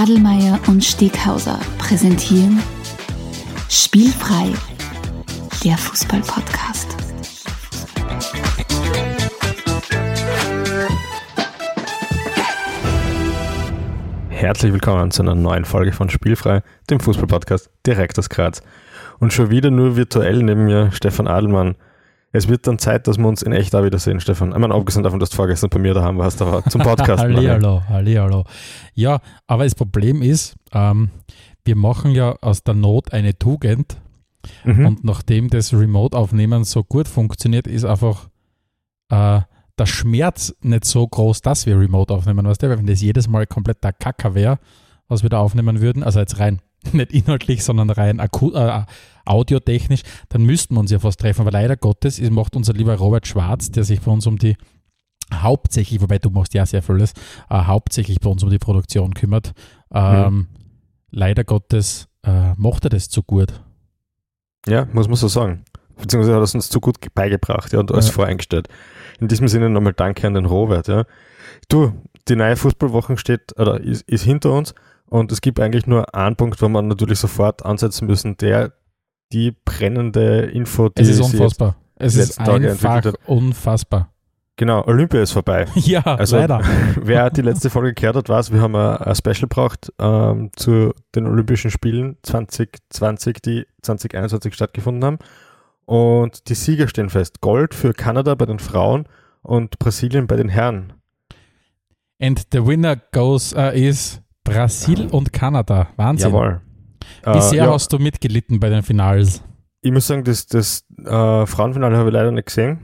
Adelmeier und Steghauser präsentieren Spielfrei, der Fußball-Podcast. Herzlich willkommen zu einer neuen Folge von Spielfrei, dem Fußball-Podcast direkt aus Graz. Und schon wieder nur virtuell neben mir Stefan Adelmann. Es wird dann Zeit, dass wir uns in echt auch wiedersehen, Stefan. Ich meine, abgesehen davon, dass du vorgestern bei mir daheim warst, aber zum Podcast. Hallihallo, Hallihallo. Ja, aber das Problem ist, ähm, wir machen ja aus der Not eine Tugend. Mhm. Und nachdem das Remote-Aufnehmen so gut funktioniert, ist einfach äh, der Schmerz nicht so groß, dass wir Remote aufnehmen. Weißt du? Weil wenn das jedes Mal komplett der Kacker wäre, was wir da aufnehmen würden, also jetzt rein, nicht inhaltlich, sondern rein akut, äh, audiotechnisch, dann müssten wir uns ja fast treffen. Aber leider Gottes ist, macht unser lieber Robert Schwarz, der sich bei uns um die hauptsächlich, wobei du machst ja sehr vieles, äh, hauptsächlich bei uns um die Produktion kümmert. Ähm, Leider Gottes äh, macht er das zu gut. Ja, muss man so sagen. Beziehungsweise hat er es uns zu gut beigebracht ja, und alles Ja. voreingestellt. In diesem Sinne nochmal Danke an den Robert. Ja. Du, die neue Fußballwoche steht oder ist, ist hinter uns und es gibt eigentlich nur einen Punkt, wo man natürlich sofort ansetzen müssen, der die brennende Info, die Es ist unfassbar. Es ist einfach unfassbar. Genau, Olympia ist vorbei. Ja, Also, leider. Wer die letzte Folge gehört hat, weiß, wir haben ein, Special gebraucht ähm, zu den Olympischen Spielen 2020, die 2021 stattgefunden haben. Und die Sieger stehen fest. Gold für Kanada bei den Frauen und Brasilien bei den Herren. And the winner goes äh, is Brasil und Kanada. Wahnsinn. Jawohl. Wie Äh, sehr ja, hast du mitgelitten bei den Finals? ich muss sagen, das, das äh, Frauenfinale habe ich leider nicht gesehen.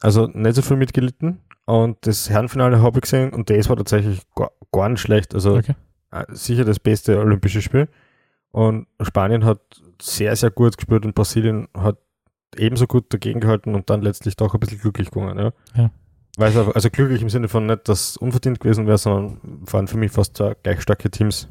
Also nicht so viel mitgelitten. Und das Herrenfinale habe ich gesehen und das war tatsächlich gar, gar nicht schlecht. Also Okay. äh, sicher das beste Olympische Spiel. Und Spanien hat sehr, sehr gut gespielt und Brasilien hat ebenso gut dagegen gehalten und dann letztlich doch ein bisschen glücklich gegangen. Ja. Ja. Es einfach, also glücklich im Sinne von nicht, dass es unverdient gewesen wäre, sondern waren für mich fast zwei gleich starke Teams.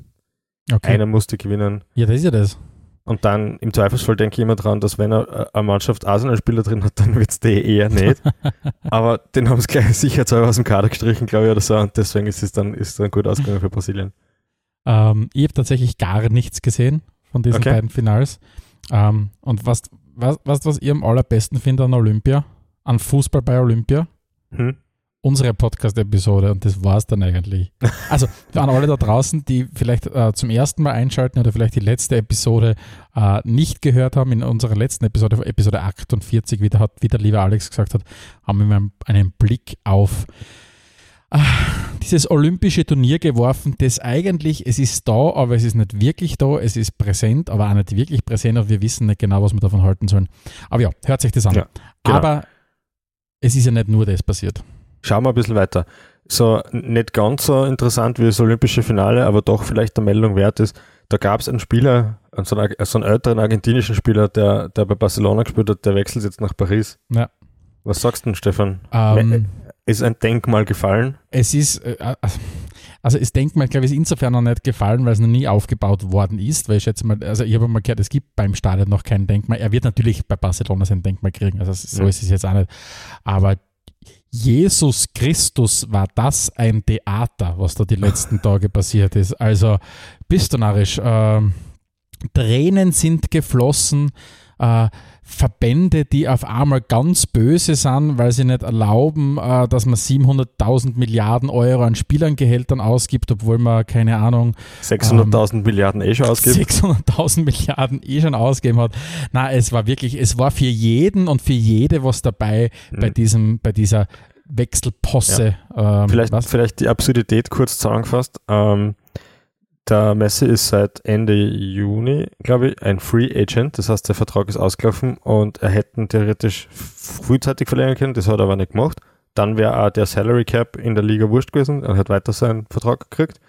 okay. Einer musste gewinnen. Ja, das ist ja das. Und dann im Zweifelsfall denke ich immer dran, dass wenn er äh, eine Mannschaft Arsenal-Spieler drin hat, dann wird es die eher nicht. Aber den haben sie gleich sicherheitshalber aus dem Kader gestrichen, glaube ich, oder so. Und deswegen ist es dann, ist dann gut ausgegangen für Brasilien. Ähm, ich habe tatsächlich gar nichts gesehen von diesen Okay. beiden Finals. Ähm, und was, was, was, was ich am allerbesten finde an Olympia, an Fußball bei Olympia? Hm? unsere Podcast-Episode und das war's dann eigentlich. Also an alle da draußen, die vielleicht äh, zum ersten Mal einschalten oder vielleicht die letzte Episode äh, nicht gehört haben, in unserer letzten Episode, Episode 48, wie der, hat, wie der liebe Alex gesagt hat, haben wir einen Blick auf äh, dieses olympische Turnier geworfen, das eigentlich, es ist da, aber es ist nicht wirklich da, es ist präsent, aber auch nicht wirklich präsent und wir wissen nicht genau, was wir davon halten sollen. Aber ja, hört sich das an. Ja, genau. Aber es ist ja nicht nur das passiert. Schauen wir ein bisschen weiter. So nicht ganz so interessant wie das olympische Finale, aber doch vielleicht der Meldung wert ist. Da gab es einen Spieler, so einen, so einen älteren argentinischen Spieler, der, der bei Barcelona gespielt hat, der wechselt jetzt nach Paris. Ja. Was sagst du denn, Stefan? Ähm, Ist ein Denkmal gefallen? Es ist, äh, also das Denkmal, glaube ich, ist insofern noch nicht gefallen, weil es noch nie aufgebaut worden ist, weil ich schätze mal, also ich habe mal gehört, es gibt beim Stadion noch kein Denkmal. Er wird natürlich bei Barcelona sein Denkmal kriegen, also so Ja. ist es jetzt auch nicht. Aber Jesus Christus war das ein Theater, was da die letzten Tage passiert ist. Also bist du narrisch. Ähm, Tränen sind geflossen. Äh, Verbände, die auf einmal ganz böse sind, weil sie nicht erlauben, äh, dass man 700.000 Milliarden Euro an Spielern-Gehältern ausgibt, obwohl man, keine Ahnung, 600.000 Milliarden eh schon ausgibt. 600.000 Milliarden eh schon ausgegeben hat. Na, es war wirklich, es war für jeden und für jede was dabei bei Mhm. diesem, bei dieser Wechselposse. Ähm, Vielleicht, was? vielleicht die Absurdität kurz zusammengefasst. Ähm, der Messi ist seit Ende Juni, glaube ich, ein Free Agent. Das heißt, der Vertrag ist ausgelaufen und er hätten theoretisch frühzeitig verlängern können. Das hat er aber nicht gemacht. Dann wäre auch der Salary Cap in der Liga wurscht gewesen. Er hat weiter seinen Vertrag gekriegt.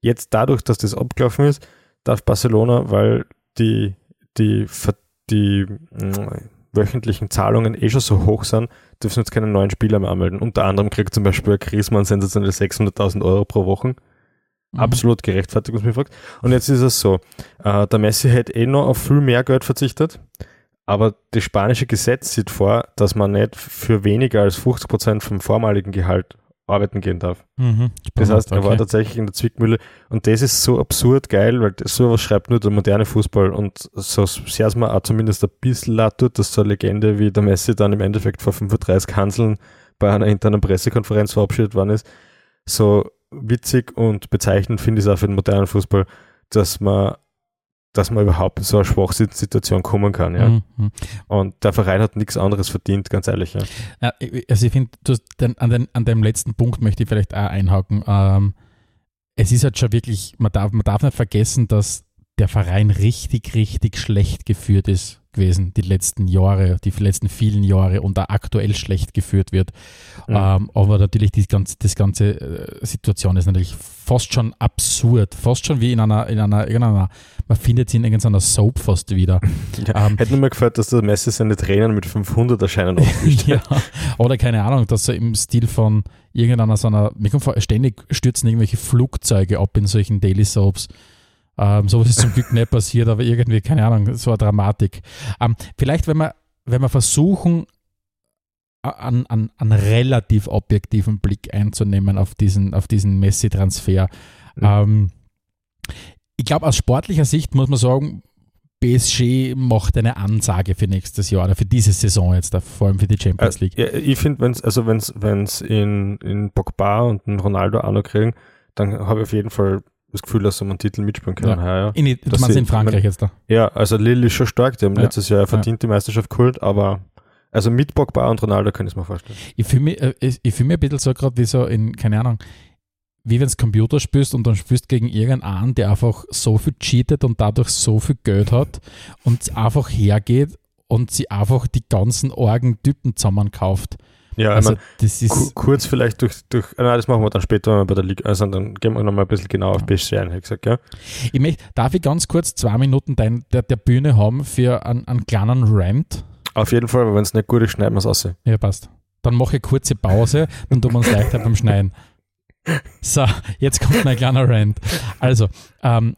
Jetzt dadurch, dass das abgelaufen ist, darf Barcelona, weil die, die, die mh, wöchentlichen Zahlungen eh schon so hoch sind, dürfen jetzt keine neuen Spieler mehr anmelden. Unter anderem kriegt zum Beispiel Griezmann sensationelle 600.000 Euro pro Woche. Mhm. Absolut gerechtfertigt, was mich fragt. Und jetzt ist es so, äh, der Messi hätte eh noch auf viel mehr Geld verzichtet, aber das spanische Gesetz sieht vor, dass man nicht für weniger als 50% vom vormaligen Gehalt arbeiten gehen darf. Mhm. Das heißt, er okay. war tatsächlich in der Zwickmühle und das ist so absurd geil, weil sowas schreibt nur der moderne Fußball und so sehr es mir auch zumindest ein bisschen leid tut, dass so eine Legende wie der Messi dann im Endeffekt vor 35 Hanseln bei einer internen Pressekonferenz verabschiedet worden ist. So witzig und bezeichnend finde ich es auch für den modernen Fußball, dass man dass man überhaupt in so eine Schwachsituation kommen kann, ja. Mhm. Und der Verein hat nichts anderes verdient, ganz ehrlich, ja. Ja, also ich finde, an, den, an dem letzten Punkt möchte ich vielleicht auch einhaken. Ähm, es ist halt schon wirklich, man darf, man darf nicht vergessen, dass der Verein richtig, richtig schlecht geführt ist gewesen, die letzten Jahre, die letzten vielen Jahre und auch aktuell schlecht geführt wird. Mhm. Ähm, aber natürlich die ganze, das ganze äh, Situation ist natürlich fast schon absurd, fast schon wie in einer, in einer, irgendeiner, man findet sie in irgendeiner Soap fast wieder. Ja, Ähm, Hätte nur mal gefällt, dass der Messi seine Tränen mit 500 erscheinen ja. Oder keine Ahnung, dass so im Stil von irgendeiner so einer, mir kommt vor, ständig stürzen irgendwelche Flugzeuge ab in solchen Daily Soaps. Ähm, sowas ist zum Glück nicht passiert, aber irgendwie, keine Ahnung, so eine Dramatik. Ähm, vielleicht, wenn wir, wenn wir versuchen, an, an, an relativ objektiven Blick einzunehmen auf diesen, auf diesen Messi-Transfer. Mhm. Ähm, ich glaube, aus sportlicher Sicht muss man sagen, PSG macht eine Ansage für nächstes Jahr oder für diese Saison jetzt, vor allem für die Champions League. Ja, ich finde, wenn's, also wenn's, wenn's in, in Pogba und in Ronaldo auch noch kriegen, dann habe ich auf jeden Fall das Gefühl, dass sie um einen Titel mitspielen können. Ja. Ja, In, du dass meinst sie- in Frankreich jetzt da? ja, also Lille ist schon stark, die haben Ja. letztes Jahr verdient die Meisterschaft geholt, aber also mit Pogba und Ronaldo kann ich es mir vorstellen. Ich fühle mich, äh, ich, ich fühl mich ein bisschen so gerade wie so in, keine Ahnung, wie wenn du Computer spielst und dann spielst gegen irgendeinen, der einfach so viel cheatet und dadurch so viel Geld hat und einfach hergeht und sie einfach die ganzen argen Typen zusammenkauft. Ja, Also ich mein, das ist, ku- kurz vielleicht durch, durch, nein, das machen wir dann später, wenn wir bei der Liga, also dann gehen wir nochmal ein bisschen genau auf PSG ein, hätte ich gesagt, ja. ich möchte, darf ich ganz kurz zwei Minuten dein, der, der Bühne haben für einen, einen kleinen Rant? Auf jeden Fall, aber wenn es nicht gut ist, schneiden wir es aus. Ja, passt. Dann mache ich kurze Pause, dann tun wir uns leichter beim Schneiden. So, jetzt kommt mein kleiner Rant. Also, ähm,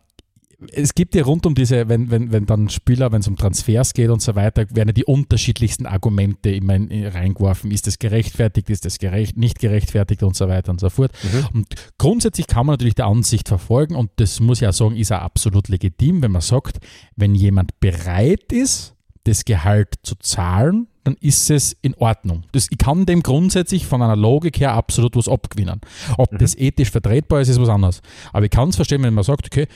es gibt ja rund um diese, wenn, wenn, wenn dann Spieler, wenn es um Transfers geht und so weiter, werden ja die unterschiedlichsten Argumente immer in, in, reingeworfen. Ist das gerechtfertigt, ist das gerecht, nicht gerechtfertigt und so weiter und so fort. Mhm. Und grundsätzlich kann man natürlich der Ansicht verfolgen und das muss ich auch sagen, ist auch absolut legitim, wenn man sagt, wenn jemand bereit ist, das Gehalt zu zahlen, dann ist es in Ordnung. Das, ich kann dem grundsätzlich von einer Logik her absolut was abgewinnen. Ob Mhm. das ethisch vertretbar ist, ist was anderes. Aber ich kann es verstehen, wenn man sagt, okay,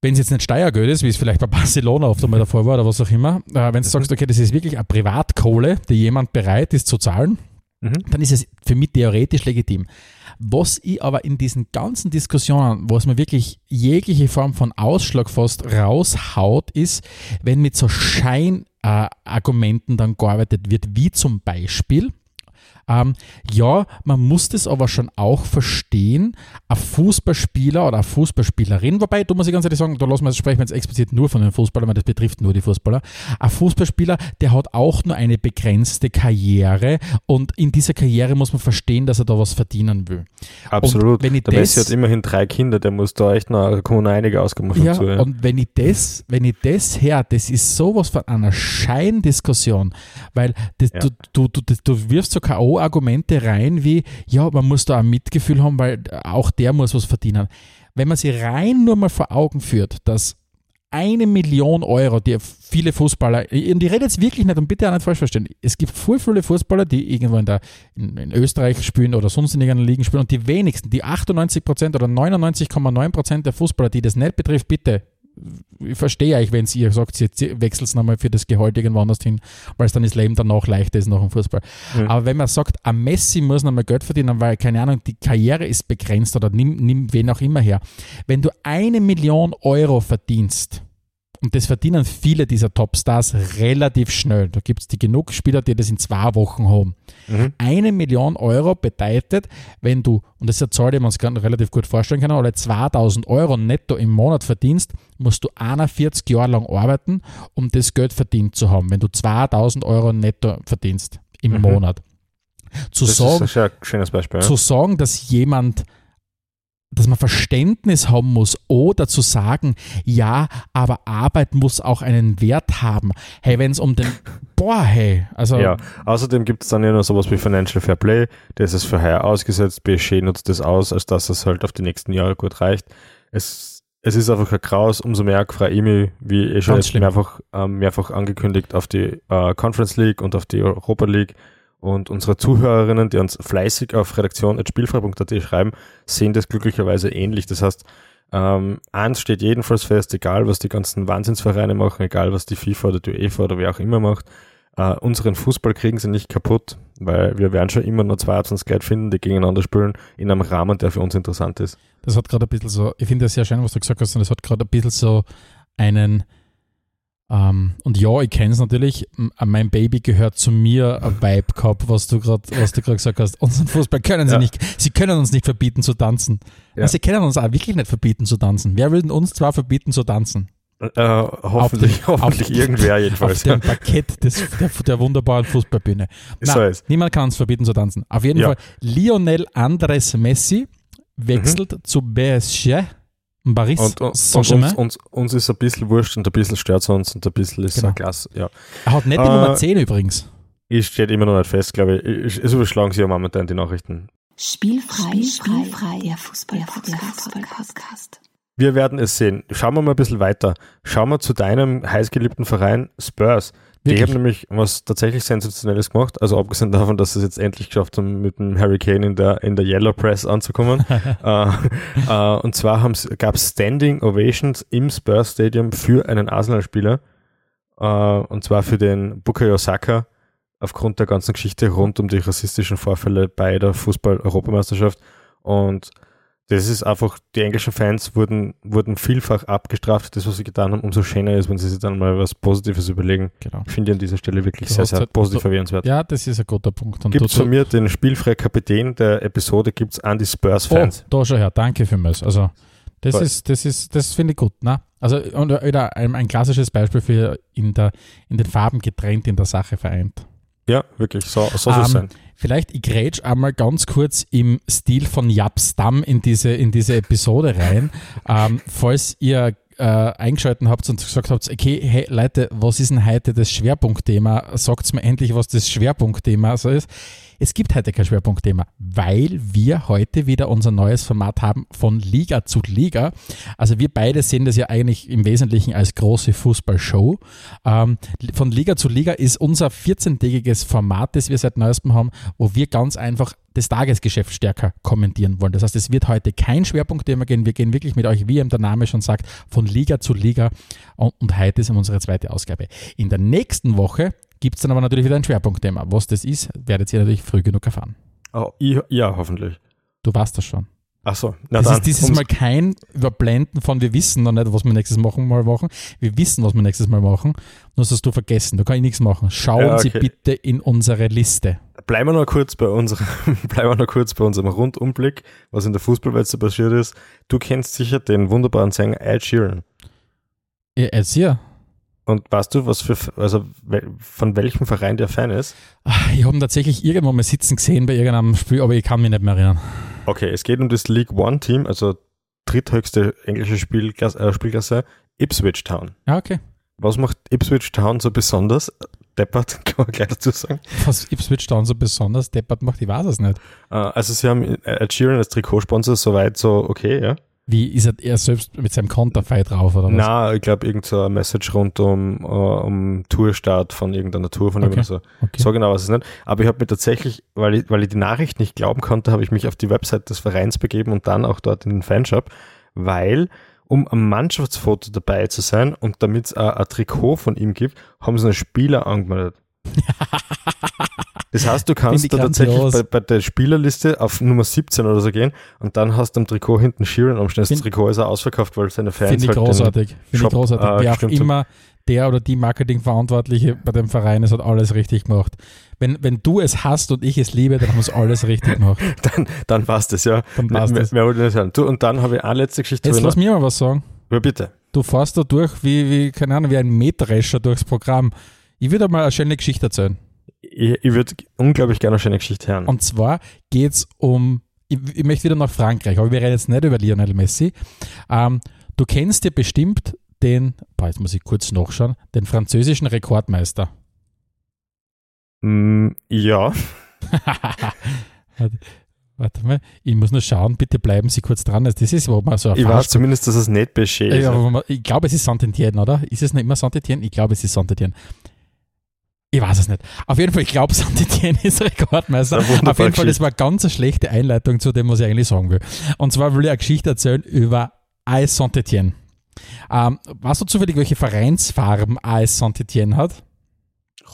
wenn es jetzt nicht Steuergeld ist, wie es vielleicht bei Barcelona oft einmal davor war oder was auch immer, äh, wenn du Mhm. sagst, okay, das ist wirklich eine Privatkohle, die jemand bereit ist zu zahlen, Mhm. dann ist es für mich theoretisch legitim. Was ich aber in diesen ganzen Diskussionen, wo es mir wirklich jegliche Form von Ausschlag fast raushaut, ist, wenn mit so Scheinargumenten dann gearbeitet wird, wie zum Beispiel, ähm, ja, man muss das aber schon auch verstehen, ein Fußballspieler oder eine Fußballspielerin, wobei, du musst ich ganz ehrlich sagen, da lassen wir, sprechen wir jetzt explizit nur von den Fußballern, weil das betrifft nur die Fußballer. Ein Fußballspieler, der hat auch nur eine begrenzte Karriere und in dieser Karriere muss man verstehen, dass er da was verdienen will. Absolut. Und wenn ich der Messi das- hat immerhin drei Kinder, der muss da echt noch, da kommen noch einige ihn Ja, zu. Ja. und wenn ich das, wenn ich das her, das ist sowas von einer Scheindiskussion, weil das, Ja. du, du, du, du wirfst so K.O.-Argumente rein wie, ja, man muss da ein Mitgefühl haben, weil auch der muss was verdienen. Wenn man sich rein nur mal vor Augen führt, dass eine Million Euro, die viele Fußballer, und ich rede jetzt wirklich nicht, und bitte auch nicht falsch verstehen, es gibt voll viele Fußballer, die irgendwo in, der, in, in Österreich spielen oder sonst in irgendeiner Liga spielen und die wenigsten, die 98% oder 99,9% der Fußballer, die das nicht betrifft, bitte, ich verstehe euch, wenn ihr sagt, ihr wechselt nochmal für das Gehalt irgendwo anders hin, weil es dann das Leben danach leichter ist nach dem Fußball. Mhm. Aber wenn man sagt, ein Messi muss nochmal Geld verdienen, weil, keine Ahnung, die Karriere ist begrenzt oder nimm, nimm wen auch immer her. Wenn du eine Million Euro verdienst, und das verdienen viele dieser Topstars relativ schnell. Da gibt es die genug Spieler, die das in zwei Wochen haben. Mhm. Eine Million Euro bedeutet, wenn du, und das ist eine Zahl, die man sich relativ gut vorstellen kann, oder 2000 Euro netto im Monat verdienst, musst du 41 Jahre lang arbeiten, um das Geld verdient zu haben, wenn du 2000 Euro netto verdienst im Mhm. Monat. Zu Das sagen, ist ein schönes Beispiel. Zu sagen, dass jemand dass man Verständnis haben muss oder zu sagen, ja, aber Arbeit muss auch einen Wert haben. Hey, wenn es um den, boah, hey, also. Ja, außerdem gibt es dann ja noch sowas wie Financial Fair Play, das ist für heuer ausgesetzt, BSG nutzt das aus, als dass es halt auf die nächsten Jahre gut reicht. Es, es ist einfach ein Kraus, umso mehr Frau Emi, wie eh schon mehrfach, ähm, mehrfach angekündigt, auf die äh, Conference League und auf die Europa League. Und unsere Zuhörerinnen, die uns fleißig auf redaktion.spielfrei.at schreiben, sehen das glücklicherweise ähnlich. Das heißt, ähm, eins steht jedenfalls fest, egal was die ganzen Wahnsinnsvereine machen, egal was die FIFA oder die UEFA oder wer auch immer macht, äh, unseren Fußball kriegen sie nicht kaputt, weil wir werden schon immer nur 22 Leute finden, die gegeneinander spielen, in einem Rahmen, der für uns interessant ist. Das hat gerade ein bisschen so, ich finde das sehr schön, was du gesagt hast, und das hat gerade ein bisschen so einen, ähm, und ja, ich kenne es natürlich, m- mein Baby gehört zu mir, ein Vibe gehabt, was du gerade was du gerade gesagt hast. Unseren Fußball können sie Ja. nicht, sie können uns nicht verbieten zu tanzen. Ja. Sie können uns auch wirklich nicht verbieten zu tanzen. Wer will denn uns zwar verbieten zu tanzen? Äh, hoffentlich, dem- hoffentlich auf- irgendwer Auf jedenfalls. dem Parkett des, der, der wunderbaren Fußballbühne. So Nein, ist. niemand kann uns verbieten zu tanzen. Auf jeden Ja. Fall, Lionel Andres Messi wechselt zu PSG, Paris Und, und, und uns, uns, uns ist ein bisschen wurscht und ein bisschen stört es uns und ein bisschen ist Genau. ein Glas. Ja. Er hat nicht die Äh, Nummer 10 übrigens. Ich steht immer noch nicht fest, glaube ich. Es überschlagen sie ja momentan die Nachrichten. Spielfrei, spielfrei, der Fußball-Podcast. Wir werden es sehen. Schauen wir mal ein bisschen weiter. Schauen wir zu deinem heißgeliebten Verein Spurs. Die Wirklich? haben nämlich was tatsächlich Sensationelles gemacht. Also abgesehen davon, dass sie es jetzt endlich geschafft haben, mit dem Harry Kane in der, in der Yellow Press anzukommen. äh, äh, und zwar gab es Standing Ovations im Spurs Stadium für einen Arsenal-Spieler. Äh, und zwar für den Bukayo Saka aufgrund der ganzen Geschichte rund um die rassistischen Vorfälle bei der Fußball-Europameisterschaft. Und das ist einfach, die englischen Fans wurden, wurden vielfach abgestraft, das, was sie getan haben. Umso schöner ist, wenn sie sich dann mal was Positives überlegen. Genau. Ich finde an dieser Stelle wirklich Du sehr, sehr halt- positiv erwähnenswert. Ja, das ist ein guter Punkt. Gibt es von mir den spielfreien Kapitän der Episode, gibt es an die Oh, Spurs-Fans. da schon her. Danke vielmals. Also, das Voll. ist, das ist, das finde ich gut. Ne? Also, und wieder ein, ein klassisches Beispiel für in, der, in den Farben getrennt, in der Sache vereint. Ja, wirklich, so, so soll es Ähm, sein. Vielleicht, ich grätsch einmal ganz kurz im Stil von Japs Damm in diese, in diese Episode rein. ähm, falls ihr äh, eingeschalten habt und gesagt habt, okay, hey Leute, was ist denn heute das Schwerpunktthema? Sagt's mir endlich, was das Schwerpunktthema so ist. Es gibt heute kein Schwerpunktthema, weil wir heute wieder unser neues Format haben von Liga zu Liga. Also wir beide sehen das ja eigentlich im Wesentlichen als große Fußballshow. Ähm, von Liga zu Liga ist unser 14-tägiges Format, das wir seit neuestem haben, wo wir ganz einfach das Tagesgeschäft stärker kommentieren wollen. Das heißt, es wird heute kein Schwerpunktthema gehen. Wir gehen wirklich mit euch, wie eben der Name schon sagt, von Liga zu Liga. Und, und heute ist unsere zweite Ausgabe. In der nächsten Woche gibt es dann aber natürlich wieder ein Schwerpunktthema. Was das ist, werdet ihr natürlich früh genug erfahren. Oh, ja, hoffentlich. Du weißt das schon. Ach so, na Das dann. ist dieses Mal kein Überblenden von wir wissen noch nicht, was wir nächstes machen, mal machen. Wir wissen, was wir nächstes Mal machen. Nur hast du vergessen. Da kann ich nichts machen. Schauen Ja, Sie okay. bitte in unsere Liste. Bleiben wir noch kurz bei unserem, bleiben wir noch kurz bei unserem Rundumblick, was in der Fußballwelt so passiert ist. Du kennst sicher den wunderbaren Sänger Ed Sheeran. Ihr Erzieher. Und weißt du, was für, also von welchem Verein der Fan ist? Ah, Ich habe ihn tatsächlich irgendwo mal sitzen gesehen bei irgendeinem Spiel, aber ich kann mich nicht mehr erinnern. Okay, es geht um das League One Team, also dritthöchste englische Spielklasse, äh, Spielklasse, Ipswich Town. Ja, okay. Was macht Ipswich Town so besonders? Deppert, kann man gleich dazu sagen. Was Ipswich Town so besonders deppert macht, ich weiß es nicht. Äh, also sie haben Ed Sheeran als Trikotsponsor, soweit so okay, ja. Wie ist er, er selbst mit seinem Konterfei drauf oder was? Na, ich glaube, irgend so ein Message rund um, äh, um Tourstart von irgendeiner Tour von ihm Okay. oder so. Okay. So genau ich es nicht. Aber ich habe mir tatsächlich, weil ich, weil ich die Nachricht nicht glauben konnte, habe ich mich auf die Website des Vereins begeben und dann auch dort in den Fanshop, weil um am Mannschaftsfoto dabei zu sein und damit es ein, ein Trikot von ihm gibt, haben sie einen Spieler angemeldet. Das heißt, du kannst da ich tatsächlich bei, bei der Spielerliste auf Nummer 17 oder so gehen und dann hast du am Trikot hinten Sheeran umstehen. Das Trikot ist auch ausverkauft, weil seine Fans Finde ich halt großartig. Finde ich großartig. äh, Wer auch immer der oder die Marketingverantwortliche bei dem Verein ist, hat alles richtig gemacht. Wenn, wenn du es hast und ich es liebe, dann haben wir es alles richtig gemacht. dann, dann passt es, ja. Dann passt mehr, es. mehr wollte ich nicht sagen. Du, und dann habe ich eine letzte Geschichte. Jetzt lass mir mal was sagen. Ja, bitte. Du fährst da durch wie, wie keine Ahnung, wie ein Mähdrescher durchs Programm. Ich würde mal eine schöne Geschichte erzählen. Ich, ich würde unglaublich gerne eine schöne Geschichte hören. Und zwar geht es um ich, ich möchte wieder nach Frankreich, aber wir reden jetzt nicht über Lionel Messi. Ähm, du kennst ja bestimmt den, boah, jetzt muss ich kurz nachschauen, den französischen Rekordmeister. Mm, ja. Warte- mal, ich muss nur schauen, bitte bleiben Sie kurz dran. Das ist, wo man so Ich weiß zumindest, dass es nicht Bechet ist. ja, ich glaube, es ist Saint-Étienne, oder? Ist es nicht immer Saint-Étienne? Ich glaube, es ist Saint-Étienne. Ich weiß es nicht. Auf jeden Fall, ich glaube, Saint-Étienne ist Rekordmeister. Auf jeden Fall, das war ganz eine schlechte Einleitung zu dem, was ich eigentlich sagen will. Und zwar will ich eine Geschichte erzählen über AS Saint-Étienne. Ähm, weißt du zufällig, welche Vereinsfarben AS Saint-Étienne hat?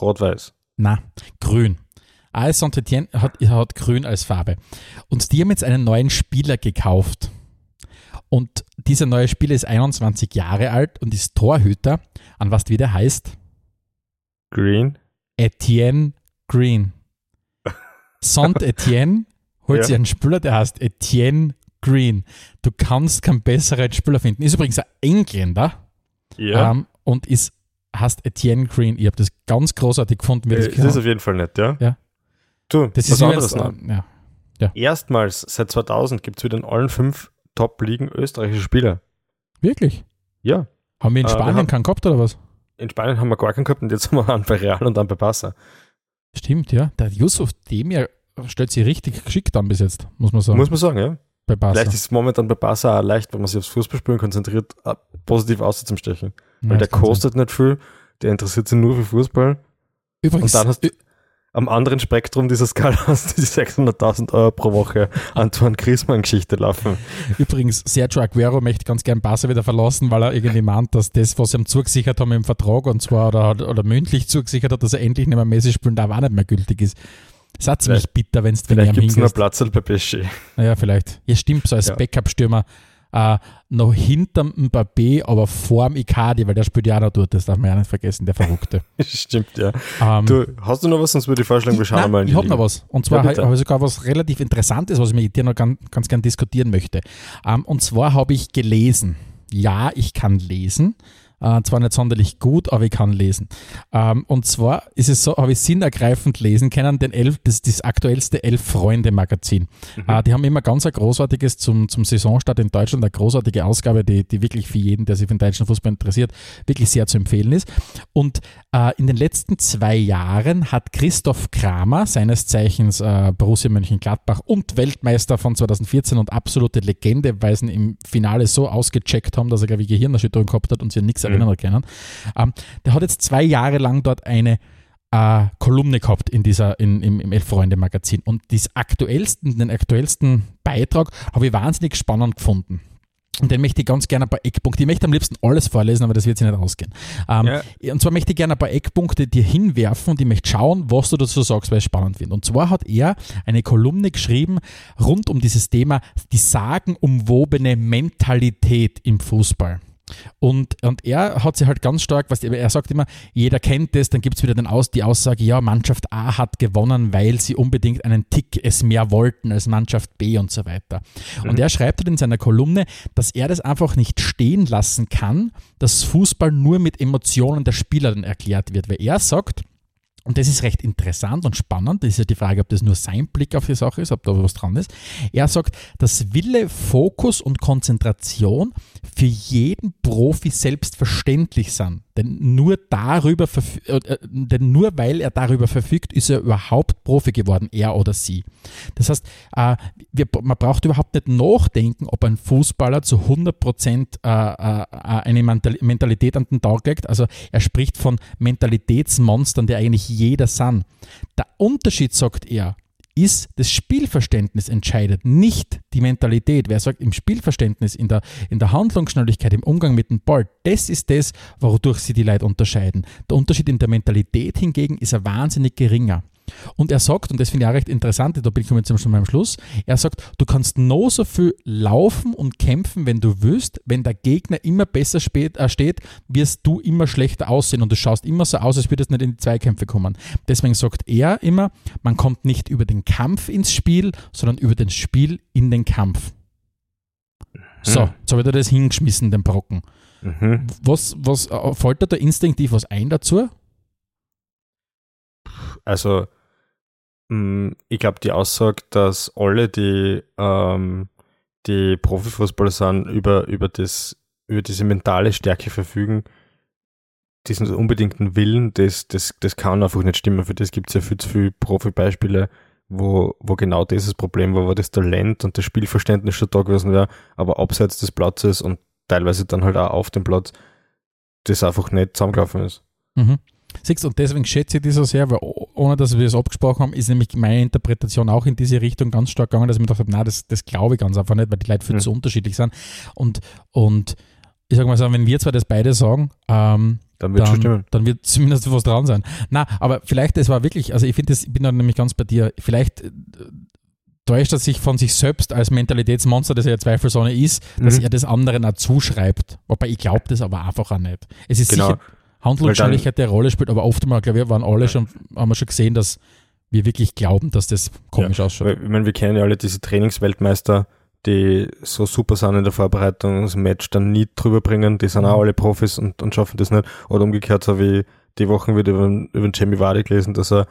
Rot-Weiß. Na, grün. AS Saint-Étienne hat, hat grün als Farbe. Und die haben jetzt einen neuen Spieler gekauft. Und dieser neue Spieler ist 21 Jahre alt und ist Torhüter. An was wie der heißt? Green. Etienne Green. Saint-Étienne holt Ja. sich einen Spieler, der heißt Etienne Green. Du kannst keinen besseren Spieler finden. Ist übrigens ein Engländer Ja. ähm, und ist, heißt Etienne Green. Ich habe das ganz großartig gefunden, wie Äh, das das ist auf jeden Fall nett, ja? Ja. Du, Das was ist anderes noch. äh, ja. Erstmals seit 2000 gibt es wieder in allen fünf Top-Ligen österreichische Spieler. Wirklich? Ja. Haben wir in Äh, wir Spanien haben- keinen gehabt oder was? In Spanien haben wir gar keinen gehabt und jetzt haben wir einen bei Real und einen bei Barca. Stimmt, ja. Der Yusuf Demir stellt sich richtig geschickt an bis jetzt, muss man sagen. Muss man sagen, ja? bei Barca. Vielleicht ist es momentan bei Barca auch leicht, wenn man sich aufs Fußballspielen konzentriert, äh, positiv auszustechen. Ja, Weil der das kann sein. kostet nicht viel, der interessiert sich nur für Fußball. Übrigens, Und dann hast du am anderen Spektrum dieser Skala hast die 600.000 Euro pro Woche Antoine Griezmann-Geschichte laufen. Übrigens, Sergio Aguero möchte ganz gern Barca wieder verlassen, weil er irgendwie meint, dass das, was sie ihm zugesichert haben im Vertrag, und zwar oder, oder mündlich zugesichert hat, dass er endlich nicht mehr Messi spielen darf, auch nicht mehr gültig ist. Auch ziemlich bitter, wenn es Vielleicht gibt es noch. Platz bei PSG. Naja, vielleicht. Ja, stimmt, so als Ja. Backup-Stürmer äh, noch hinterm Mbappé, aber vorm Icardi, weil der spielt ja auch noch dort, das darf man ja nicht vergessen, der Verrückte. Stimmt, ja. Ähm, Du, hast du noch was? Sonst würde ich vorschlagen, wir schauen Nein, mal in die ich habe noch was. Und zwar Ja, habe ich sogar was relativ Interessantes, was ich mit dir noch ganz, ganz gern diskutieren möchte. Ähm, und zwar habe ich gelesen. Ja, ich kann lesen. Äh, zwar nicht sonderlich gut, aber ich kann lesen. Ähm, und zwar ist es so, habe ich sinnergreifend lesen können, den elf, das, das aktuellste Elf-Freunde-Magazin. Äh, die haben immer ganz ein großartiges zum, zum Saisonstart in Deutschland, eine großartige Ausgabe, die, die wirklich für jeden, der sich für den deutschen Fußball interessiert, wirklich sehr zu empfehlen ist. Und äh, in den letzten zwei Jahren hat Christoph Kramer, seines Zeichens äh, Borussia Mönchengladbach und Weltmeister von 2014 und absolute Legende, weil sie ihn im Finale so ausgecheckt haben, dass er, glaube ich, Gehirnerschütterung gehabt hat und an nichts erinnern hat können. Ähm, der hat jetzt zwei Jahre lang dort eine äh, Kolumne gehabt in dieser, in, im, im Elf-Freunde-Magazin. Und das aktuellsten, den aktuellsten Beitrag habe ich wahnsinnig spannend gefunden. Und den möchte ich ganz gerne ein paar Eckpunkte. Ich möchte am liebsten alles vorlesen, aber das wird sich nicht ausgehen. Ähm, Und zwar möchte ich gerne ein paar Eckpunkte dir hinwerfen und ich möchte schauen, was du dazu sagst, weil ich es spannend finde. Und zwar hat er eine Kolumne geschrieben rund um dieses Thema die sagenumwobene Mentalität im Fußball. Und, und er hat sich halt ganz stark, was er sagt immer, jeder kennt das, dann gibt es wieder den Aus, die Aussage, ja, Mannschaft A hat gewonnen, weil sie unbedingt einen Tick es mehr wollten als Mannschaft B und so weiter. Und er schreibt halt in seiner Kolumne, dass er das einfach nicht stehen lassen kann, dass Fußball nur mit Emotionen der Spieler dann erklärt wird, weil er sagt, und das ist recht interessant und spannend. Das ist ja die Frage, ob das nur sein Blick auf die Sache ist, ob da was dran ist. Er sagt, dass Wille, Fokus und Konzentration für jeden Profi selbstverständlich sind. Denn nur darüber, verfü- äh, denn nur weil er darüber verfügt, ist er überhaupt Profi geworden, er oder sie. Das heißt, äh, wir, man braucht überhaupt nicht nachdenken, ob ein Fußballer zu 100 Prozent äh, äh, eine Mental- Mentalität an den Tag legt. Also er spricht von Mentalitätsmonstern, die eigentlich jeder sind. Der Unterschied, sagt er, ist das Spielverständnis entscheidet, nicht die Mentalität. Wer sagt, im Spielverständnis, in der, in der Handlungsschnelligkeit, im Umgang mit dem Ball, das ist das, wodurch sie die Leute unterscheiden. Der Unterschied in der Mentalität hingegen ist ein wahnsinnig geringer. Und er sagt, und das finde ich auch recht interessant, da bin ich jetzt schon beim Schluss, er sagt, du kannst noch so viel laufen und kämpfen, wenn du willst, wenn der Gegner immer besser spät, äh, steht, wirst du immer schlechter aussehen und du schaust immer so aus, als würdest du nicht in die Zweikämpfe kommen. Deswegen sagt er immer, man kommt nicht über den Kampf ins Spiel, sondern über den Spiel in den Kampf. So, Hm. jetzt habe ich dir das hingeschmissen, den Brocken. Mhm. Was, was äh, fällt dir da instinktiv was ein dazu? Also, Mm, ich glaube, die Aussage, dass alle, die, ähm, die Profifußballer sind, über, über, das, über diese mentale Stärke verfügen, diesen unbedingten Willen, das, das, das kann einfach nicht stimmen. Für das gibt es ja viel zu viele Profibeispiele, wo, wo genau dieses Problem war, wo das Talent und das Spielverständnis schon da gewesen wäre, aber abseits des Platzes und teilweise dann halt auch auf dem Platz, das einfach nicht zusammengelaufen ist. Mhm. Siehst und deswegen schätze ich die so sehr, weil ohne dass wir es abgesprochen haben, ist nämlich meine Interpretation auch in diese Richtung ganz stark gegangen, dass ich mir gedacht habe, nein, das, das glaube ich ganz einfach nicht, weil die Leute viel mhm. zu unterschiedlich sind. Und, und ich sage mal so, wenn wir zwei das beide sagen, ähm, dann wird dann. Dann wird zumindest was dran sein. Na, aber vielleicht, es war wirklich, also ich finde das, ich bin da nämlich ganz bei dir, vielleicht äh, täuscht er sich von sich selbst als Mentalitätsmonster, das er ja zweifelsohne ist, dass mhm. er das anderen auch zuschreibt. Wobei ich glaube das aber einfach auch nicht. Es ist genau. sicher Handlungsschnelligkeit der Rolle spielt, aber oft mal, glaube ich, waren alle schon, haben wir schon gesehen, dass wir wirklich glauben, dass das komisch ja, ausschaut. Weil, ich meine, wir kennen ja alle diese Trainingsweltmeister, die so super sind in der Vorbereitung, das Match dann nie drüber bringen, die sind auch mhm. alle Profis und, und schaffen das nicht. Oder umgekehrt, so wie die Wochen wieder über, über Jamie Vardy gelesen, dass er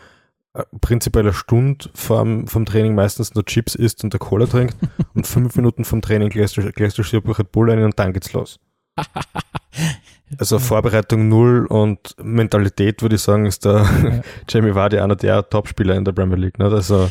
äh, prinzipiell eine Stunde vom, vom Training meistens nur Chips isst und der Cola trinkt und fünf Minuten vom Training gläst du, Red Bull ein und dann geht's los. Also Vorbereitung null und Mentalität, würde ich sagen, ist der ja. Jamie Vardy einer der Topspieler in der Premier League. Ne? Also,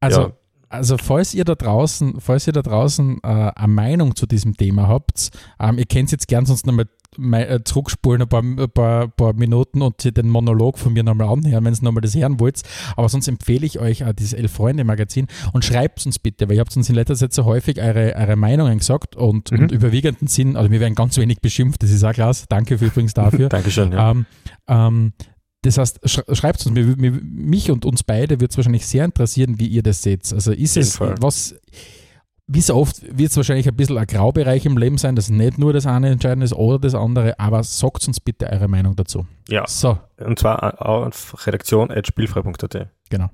also ja also falls ihr da draußen, falls ihr da draußen äh, eine Meinung zu diesem Thema habt, ähm, ihr könnt es jetzt gern sonst nochmal äh, zurückspulen, ein paar, ein paar, paar Minuten und den Monolog von mir nochmal anhören, wenn ihr nochmal das hören wollt. Aber sonst empfehle ich euch äh, dieses Elf-Freunde-Magazin und schreibt uns bitte, weil ihr habt uns in letzter Zeit so häufig eure, eure Meinungen gesagt und, mhm. und überwiegenden Sinn, also wir werden ganz wenig beschimpft, das ist auch klasse. Danke für übrigens dafür. Dankeschön. Ja. Ähm, ähm, das heißt, schreibt uns, mich und uns beide wird es wahrscheinlich sehr interessieren, wie ihr das seht. Also ist es Fall. was, wie so oft wird es wahrscheinlich ein bisschen ein Graubereich im Leben sein, dass nicht nur das eine entscheidend ist oder das andere, aber sagt uns bitte eure Meinung dazu. Ja. So. Und zwar auf redaktion.spielfrei.at. Genau.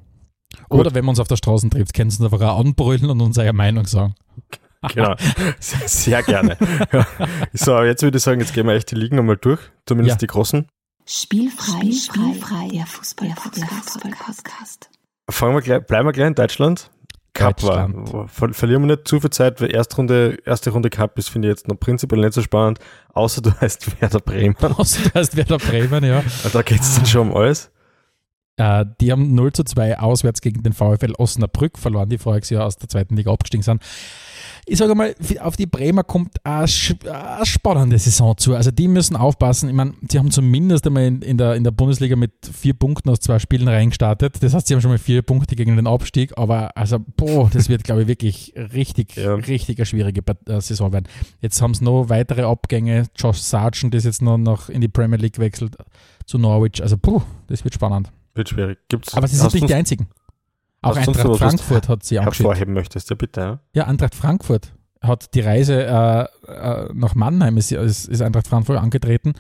Gut. Oder wenn man uns auf der Straße trifft, können Sie uns einfach auch anbrüllen und uns eure Meinung sagen. Genau, sehr, sehr gerne. so, jetzt würde ich sagen, jetzt gehen wir echt die Ligen nochmal durch, zumindest ja. die großen. Spielfrei, Spielfrei, der Fußball-Podcast. Fangen wir gleich, bleiben wir gleich in Deutschland. Cup war. Ver verlieren wir nicht zu viel Zeit, weil erste Runde, erste Runde Cup ist, finde ich jetzt noch prinzipiell nicht so spannend, außer du heißt Werder Bremen. Außer du heißt Werder Bremen, ja. da geht es dann schon um alles. Äh, die haben 0 zu 2 auswärts gegen den VfL Osnabrück verloren, die voriges Jahr aus der zweiten Liga abgestiegen sind ich sage mal, auf die Bremer kommt eine, spannende Saison zu. Also die müssen aufpassen. Ich meine, sie haben zumindest einmal in, in, der, in der Bundesliga mit vier Punkten aus zwei Spielen reingestartet. Das heißt, sie haben schon mal vier Punkte gegen den Abstieg. Aber also, boah, das wird, glaube ich, wirklich richtig, ja. richtig eine schwierige äh, Saison werden. Jetzt haben sie noch weitere Abgänge. Josh Sargent ist jetzt noch, noch in die Premier League gewechselt zu Norwich. Also, puh, das wird spannend. Wird schwierig. Gibt's, aber sie sind nicht die einzigen. Auch Eintracht so, Frankfurt hat sie angeschickt. hervorheben möchtest, ja bitte. Ja, ja Eintracht Frankfurt hat die Reise äh, äh, nach Mannheim, ist, ist, ist Eintracht Frankfurt angetreten